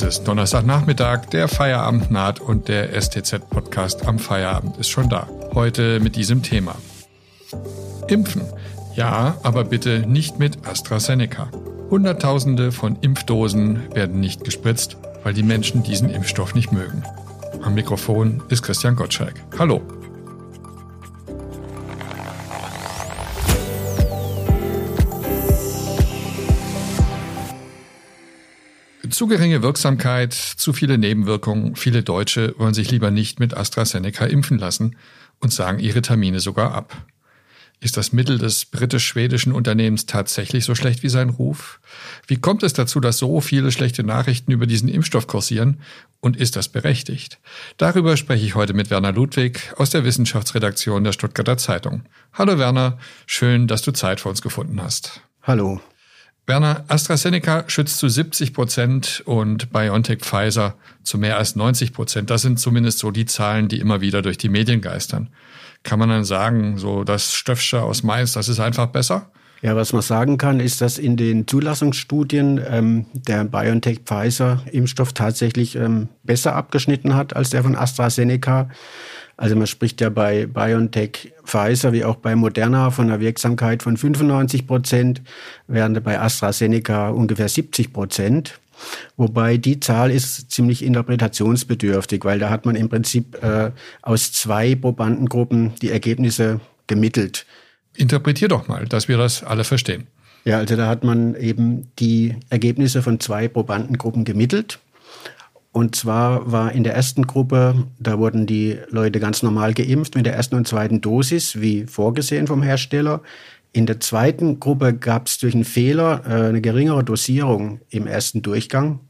Es ist Donnerstagnachmittag, der Feierabend naht und der STZ-Podcast am Feierabend ist schon da. Heute mit diesem Thema. Impfen. Ja, aber bitte nicht mit AstraZeneca. Hunderttausende von Impfdosen werden nicht gespritzt, weil die Menschen diesen Impfstoff nicht mögen. Am Mikrofon ist Christian Gottschalk. Hallo. Zu geringe Wirksamkeit, zu viele Nebenwirkungen. Viele Deutsche wollen sich lieber nicht mit AstraZeneca impfen lassen und sagen ihre Termine sogar ab. Ist das Mittel des britisch-schwedischen Unternehmens tatsächlich so schlecht wie sein Ruf? Wie kommt es dazu, dass so viele schlechte Nachrichten über diesen Impfstoff kursieren? Und ist das berechtigt? Darüber spreche ich heute mit Werner Ludwig aus der Wissenschaftsredaktion der Stuttgarter Zeitung. Hallo Werner, schön, dass du Zeit für uns gefunden hast. Hallo. Werner, AstraZeneca schützt zu 70 Prozent und BioNTech Pfizer zu mehr als 90 Prozent. Das sind zumindest so die Zahlen, die immer wieder durch die Medien geistern. Kann man dann sagen, so das Stöffsche aus Mainz, das ist einfach besser? Ja, was man sagen kann, ist, dass in den Zulassungsstudien ähm, der BioNTech-Pfizer-Impfstoff tatsächlich ähm, besser abgeschnitten hat als der von AstraZeneca. Also man spricht ja bei BioNTech Pfizer wie auch bei Moderna von einer Wirksamkeit von 95 Prozent, während bei AstraZeneca ungefähr 70 Prozent. Wobei die Zahl ist ziemlich interpretationsbedürftig, weil da hat man im Prinzip äh, aus zwei Probandengruppen die Ergebnisse gemittelt. Interpretier doch mal, dass wir das alle verstehen. Ja, also da hat man eben die Ergebnisse von zwei Probandengruppen gemittelt. Und zwar war in der ersten Gruppe, da wurden die Leute ganz normal geimpft mit der ersten und zweiten Dosis, wie vorgesehen vom Hersteller. In der zweiten Gruppe gab es durch einen Fehler äh, eine geringere Dosierung im ersten Durchgang,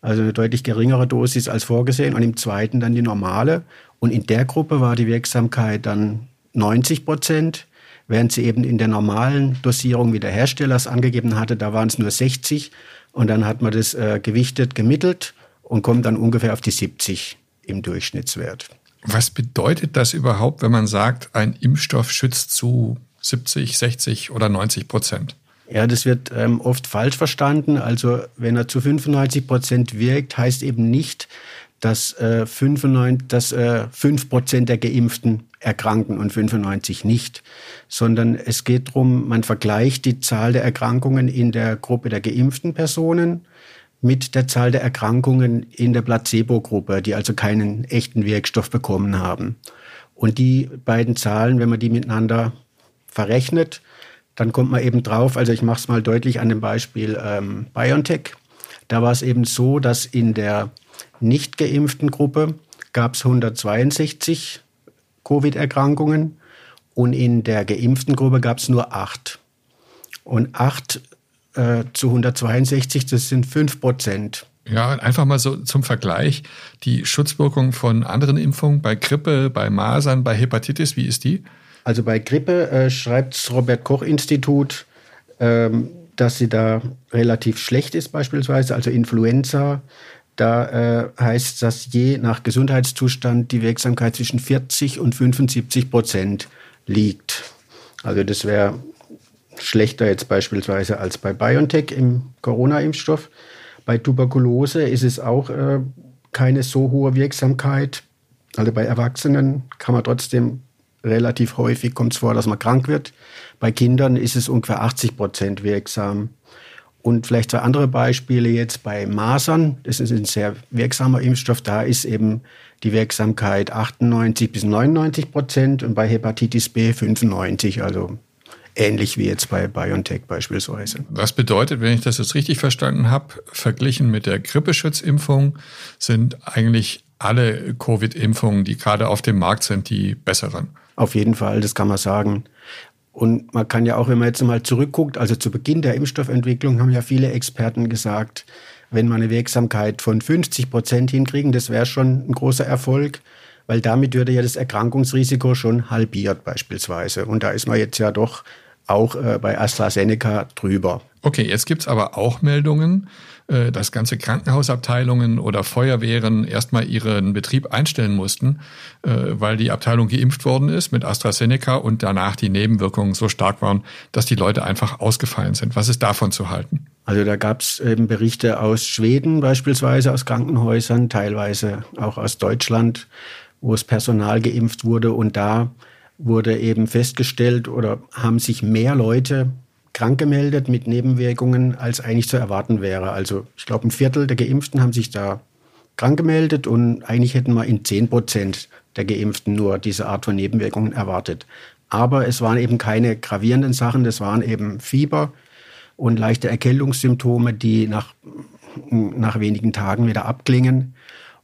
also eine deutlich geringere Dosis als vorgesehen und im zweiten dann die normale. Und in der Gruppe war die Wirksamkeit dann 90 Prozent, während sie eben in der normalen Dosierung, wie der Hersteller es angegeben hatte, da waren es nur 60. Und dann hat man das äh, gewichtet, gemittelt und kommt dann ungefähr auf die 70 im Durchschnittswert. Was bedeutet das überhaupt, wenn man sagt, ein Impfstoff schützt zu 70, 60 oder 90 Prozent? Ja, das wird ähm, oft falsch verstanden. Also wenn er zu 95 Prozent wirkt, heißt eben nicht, dass, äh, 95, dass äh, 5 Prozent der Geimpften erkranken und 95 nicht, sondern es geht darum, man vergleicht die Zahl der Erkrankungen in der Gruppe der geimpften Personen mit der Zahl der Erkrankungen in der Placebo-Gruppe, die also keinen echten Wirkstoff bekommen haben. Und die beiden Zahlen, wenn man die miteinander verrechnet, dann kommt man eben drauf, also ich mache es mal deutlich an dem Beispiel ähm, BioNTech. Da war es eben so, dass in der nicht geimpften Gruppe gab es 162 Covid-Erkrankungen und in der geimpften Gruppe gab es nur acht. Und acht äh, zu 162, das sind 5 Prozent. Ja, einfach mal so zum Vergleich. Die Schutzwirkung von anderen Impfungen bei Grippe, bei Masern, bei Hepatitis, wie ist die? Also bei Grippe äh, schreibt das Robert Koch Institut, ähm, dass sie da relativ schlecht ist beispielsweise. Also Influenza, da äh, heißt das je nach Gesundheitszustand die Wirksamkeit zwischen 40 und 75 Prozent liegt. Also das wäre schlechter jetzt beispielsweise als bei BioNTech im Corona-Impfstoff. Bei Tuberkulose ist es auch äh, keine so hohe Wirksamkeit. Also bei Erwachsenen kann man trotzdem relativ häufig kommt es vor, dass man krank wird. Bei Kindern ist es ungefähr 80 Prozent wirksam. Und vielleicht zwei andere Beispiele jetzt bei Masern. Das ist ein sehr wirksamer Impfstoff. Da ist eben die Wirksamkeit 98 bis 99 Prozent und bei Hepatitis B 95. Also ähnlich wie jetzt bei BioNTech beispielsweise. Was bedeutet, wenn ich das jetzt richtig verstanden habe, verglichen mit der Grippeschutzimpfung sind eigentlich alle Covid-Impfungen, die gerade auf dem Markt sind, die besseren? Auf jeden Fall, das kann man sagen. Und man kann ja auch, wenn man jetzt mal zurückguckt, also zu Beginn der Impfstoffentwicklung haben ja viele Experten gesagt, wenn man eine Wirksamkeit von 50 Prozent hinkriegen, das wäre schon ein großer Erfolg, weil damit würde ja das Erkrankungsrisiko schon halbiert beispielsweise. Und da ist man jetzt ja doch auch äh, bei AstraZeneca drüber. Okay, jetzt gibt es aber auch Meldungen, äh, dass ganze Krankenhausabteilungen oder Feuerwehren erstmal ihren Betrieb einstellen mussten, äh, weil die Abteilung geimpft worden ist mit AstraZeneca und danach die Nebenwirkungen so stark waren, dass die Leute einfach ausgefallen sind. Was ist davon zu halten? Also da gab es eben Berichte aus Schweden beispielsweise, aus Krankenhäusern, teilweise auch aus Deutschland, wo es Personal geimpft wurde. Und da wurde eben festgestellt oder haben sich mehr Leute krank gemeldet mit Nebenwirkungen, als eigentlich zu erwarten wäre. Also ich glaube, ein Viertel der Geimpften haben sich da krank gemeldet und eigentlich hätten wir in 10 Prozent der Geimpften nur diese Art von Nebenwirkungen erwartet. Aber es waren eben keine gravierenden Sachen, das waren eben Fieber und leichte Erkältungssymptome, die nach, nach wenigen Tagen wieder abklingen.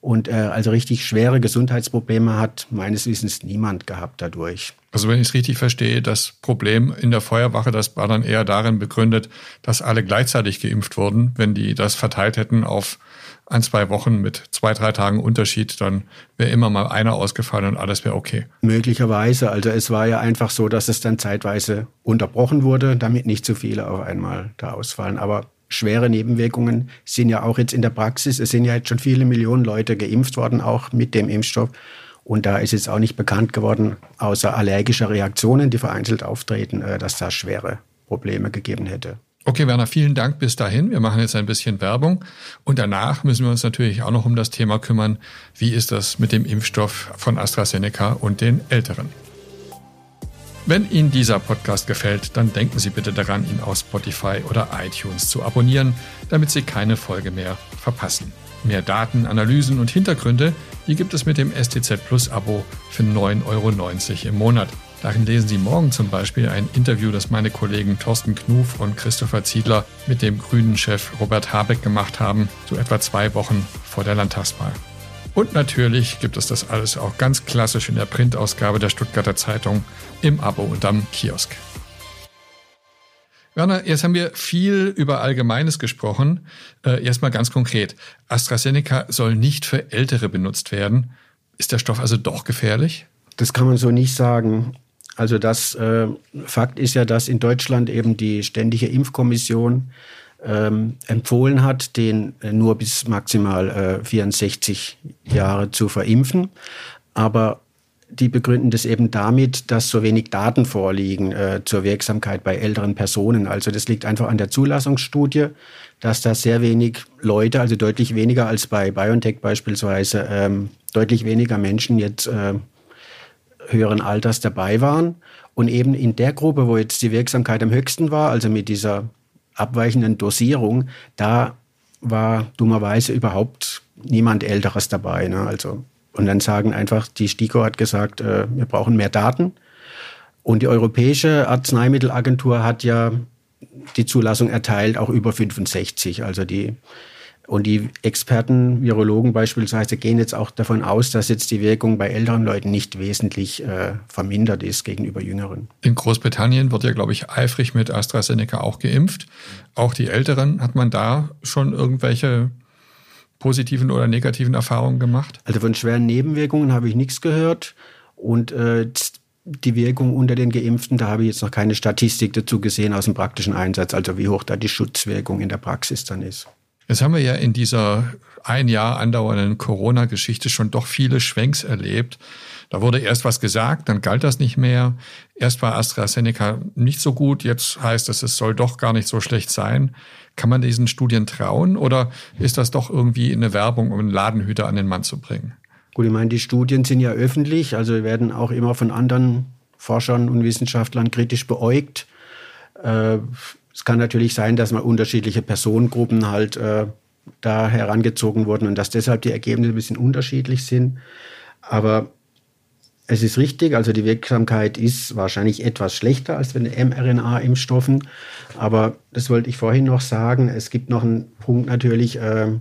Und äh, also richtig schwere Gesundheitsprobleme hat meines Wissens niemand gehabt dadurch. Also wenn ich es richtig verstehe, das Problem in der Feuerwache, das war dann eher darin begründet, dass alle gleichzeitig geimpft wurden. Wenn die das verteilt hätten auf ein, zwei Wochen mit zwei, drei Tagen Unterschied, dann wäre immer mal einer ausgefallen und alles wäre okay. Möglicherweise. Also es war ja einfach so, dass es dann zeitweise unterbrochen wurde, damit nicht zu viele auf einmal da ausfallen. Aber schwere Nebenwirkungen sind ja auch jetzt in der Praxis. Es sind ja jetzt schon viele Millionen Leute geimpft worden, auch mit dem Impfstoff. Und da ist jetzt auch nicht bekannt geworden, außer allergischer Reaktionen, die vereinzelt auftreten, äh, dass da schwere Probleme gegeben hätte. Okay, Werner, vielen Dank bis dahin. Wir machen jetzt ein bisschen Werbung. Und danach müssen wir uns natürlich auch noch um das Thema kümmern. Wie ist das mit dem Impfstoff von AstraZeneca und den Älteren? Wenn Ihnen dieser Podcast gefällt, dann denken Sie bitte daran, ihn auf Spotify oder iTunes zu abonnieren, damit Sie keine Folge mehr verpassen. Mehr Daten, Analysen und Hintergründe, die gibt es mit dem STZ Plus Abo für 9,90 Euro im Monat. Darin lesen Sie morgen zum Beispiel ein Interview, das meine Kollegen Thorsten Knuf und Christopher Ziedler mit dem grünen Chef Robert Habeck gemacht haben, so etwa zwei Wochen vor der Landtagswahl. Und natürlich gibt es das alles auch ganz klassisch in der Printausgabe der Stuttgarter Zeitung im Abo und am Kiosk. Werner, jetzt haben wir viel über Allgemeines gesprochen. Äh, erstmal ganz konkret. AstraZeneca soll nicht für Ältere benutzt werden. Ist der Stoff also doch gefährlich? Das kann man so nicht sagen. Also das äh, Fakt ist ja, dass in Deutschland eben die Ständige Impfkommission ähm, empfohlen hat, den äh, nur bis maximal äh, 64 Jahre zu verimpfen. Aber die begründen das eben damit, dass so wenig Daten vorliegen äh, zur Wirksamkeit bei älteren Personen. Also das liegt einfach an der Zulassungsstudie, dass da sehr wenig Leute, also deutlich weniger als bei BioNTech beispielsweise, ähm, deutlich weniger Menschen jetzt äh, höheren Alters dabei waren. Und eben in der Gruppe, wo jetzt die Wirksamkeit am höchsten war, also mit dieser abweichenden Dosierung, da war dummerweise überhaupt niemand Älteres dabei. Ne? Also, und dann sagen einfach, die STIKO hat gesagt, äh, wir brauchen mehr Daten. Und die Europäische Arzneimittelagentur hat ja die Zulassung erteilt, auch über 65. Also die und die Experten, Virologen beispielsweise, gehen jetzt auch davon aus, dass jetzt die Wirkung bei älteren Leuten nicht wesentlich äh, vermindert ist gegenüber jüngeren. In Großbritannien wird ja, glaube ich, eifrig mit AstraZeneca auch geimpft. Auch die Älteren, hat man da schon irgendwelche positiven oder negativen Erfahrungen gemacht? Also von schweren Nebenwirkungen habe ich nichts gehört. Und äh, die Wirkung unter den Geimpften, da habe ich jetzt noch keine Statistik dazu gesehen aus dem praktischen Einsatz, also wie hoch da die Schutzwirkung in der Praxis dann ist. Jetzt haben wir ja in dieser ein Jahr andauernden Corona-Geschichte schon doch viele Schwenks erlebt. Da wurde erst was gesagt, dann galt das nicht mehr. Erst war AstraZeneca nicht so gut, jetzt heißt es, es soll doch gar nicht so schlecht sein. Kann man diesen Studien trauen oder ist das doch irgendwie eine Werbung, um einen Ladenhüter an den Mann zu bringen? Gut, ich meine, die Studien sind ja öffentlich, also werden auch immer von anderen Forschern und Wissenschaftlern kritisch beäugt. Äh, es kann natürlich sein, dass mal unterschiedliche Personengruppen halt äh, da herangezogen wurden und dass deshalb die Ergebnisse ein bisschen unterschiedlich sind. Aber es ist richtig, also die Wirksamkeit ist wahrscheinlich etwas schlechter als bei mRNA-Impfstoffen. Aber das wollte ich vorhin noch sagen. Es gibt noch einen Punkt natürlich äh,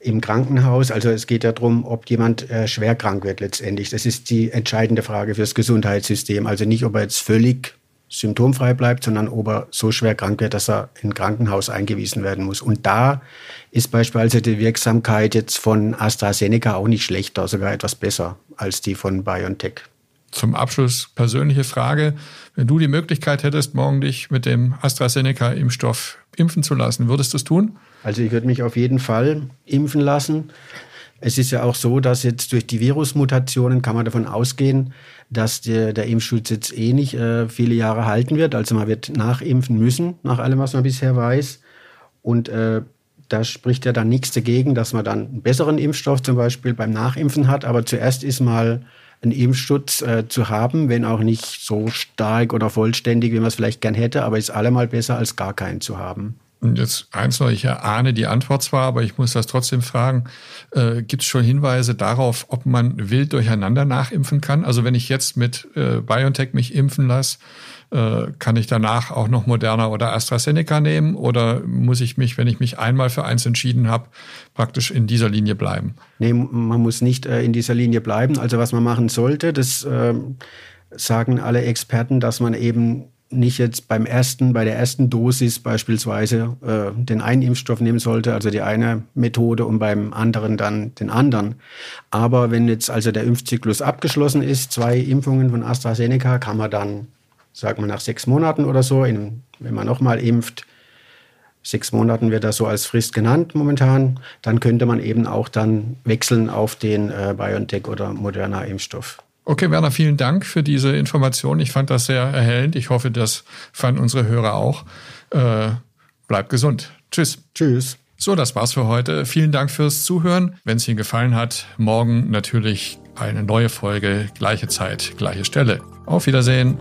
im Krankenhaus. Also es geht ja darum, ob jemand äh, schwer krank wird letztendlich. Das ist die entscheidende Frage fürs Gesundheitssystem. Also nicht, ob er jetzt völlig symptomfrei bleibt, sondern ob er so schwer krank wird, dass er in ein Krankenhaus eingewiesen werden muss. Und da ist beispielsweise die Wirksamkeit jetzt von AstraZeneca auch nicht schlechter, sogar etwas besser als die von BioNTech. Zum Abschluss persönliche Frage. Wenn du die Möglichkeit hättest, morgen dich mit dem AstraZeneca-Impfstoff impfen zu lassen, würdest du es tun? Also ich würde mich auf jeden Fall impfen lassen. Es ist ja auch so, dass jetzt durch die Virusmutationen kann man davon ausgehen, dass der, der Impfschutz jetzt eh nicht äh, viele Jahre halten wird. Also man wird nachimpfen müssen, nach allem, was man bisher weiß. Und äh, da spricht ja dann nichts dagegen, dass man dann einen besseren Impfstoff zum Beispiel beim Nachimpfen hat. Aber zuerst ist mal ein Impfschutz äh, zu haben, wenn auch nicht so stark oder vollständig, wie man es vielleicht gern hätte, aber ist allemal besser als gar keinen zu haben. Und jetzt eins noch, ich erahne die Antwort zwar, aber ich muss das trotzdem fragen, äh, gibt es schon Hinweise darauf, ob man wild durcheinander nachimpfen kann? Also wenn ich jetzt mit äh, BioNTech mich impfen lasse, äh, kann ich danach auch noch Moderna oder AstraZeneca nehmen oder muss ich mich, wenn ich mich einmal für eins entschieden habe, praktisch in dieser Linie bleiben? Nee, man muss nicht äh, in dieser Linie bleiben. Also was man machen sollte, das äh, sagen alle Experten, dass man eben nicht jetzt beim ersten, bei der ersten Dosis beispielsweise äh, den einen Impfstoff nehmen sollte, also die eine Methode und beim anderen dann den anderen. Aber wenn jetzt also der Impfzyklus abgeschlossen ist, zwei Impfungen von AstraZeneca, kann man dann, sagen wir nach sechs Monaten oder so, in, wenn man nochmal impft, sechs Monaten wird das so als Frist genannt momentan, dann könnte man eben auch dann wechseln auf den äh, BioNTech oder Moderna Impfstoff. Okay, Werner, vielen Dank für diese Information. Ich fand das sehr erhellend. Ich hoffe, das fanden unsere Hörer auch. Äh, bleibt gesund. Tschüss. Tschüss. So, das war's für heute. Vielen Dank fürs Zuhören. Wenn es Ihnen gefallen hat, morgen natürlich eine neue Folge, gleiche Zeit, gleiche Stelle. Auf Wiedersehen.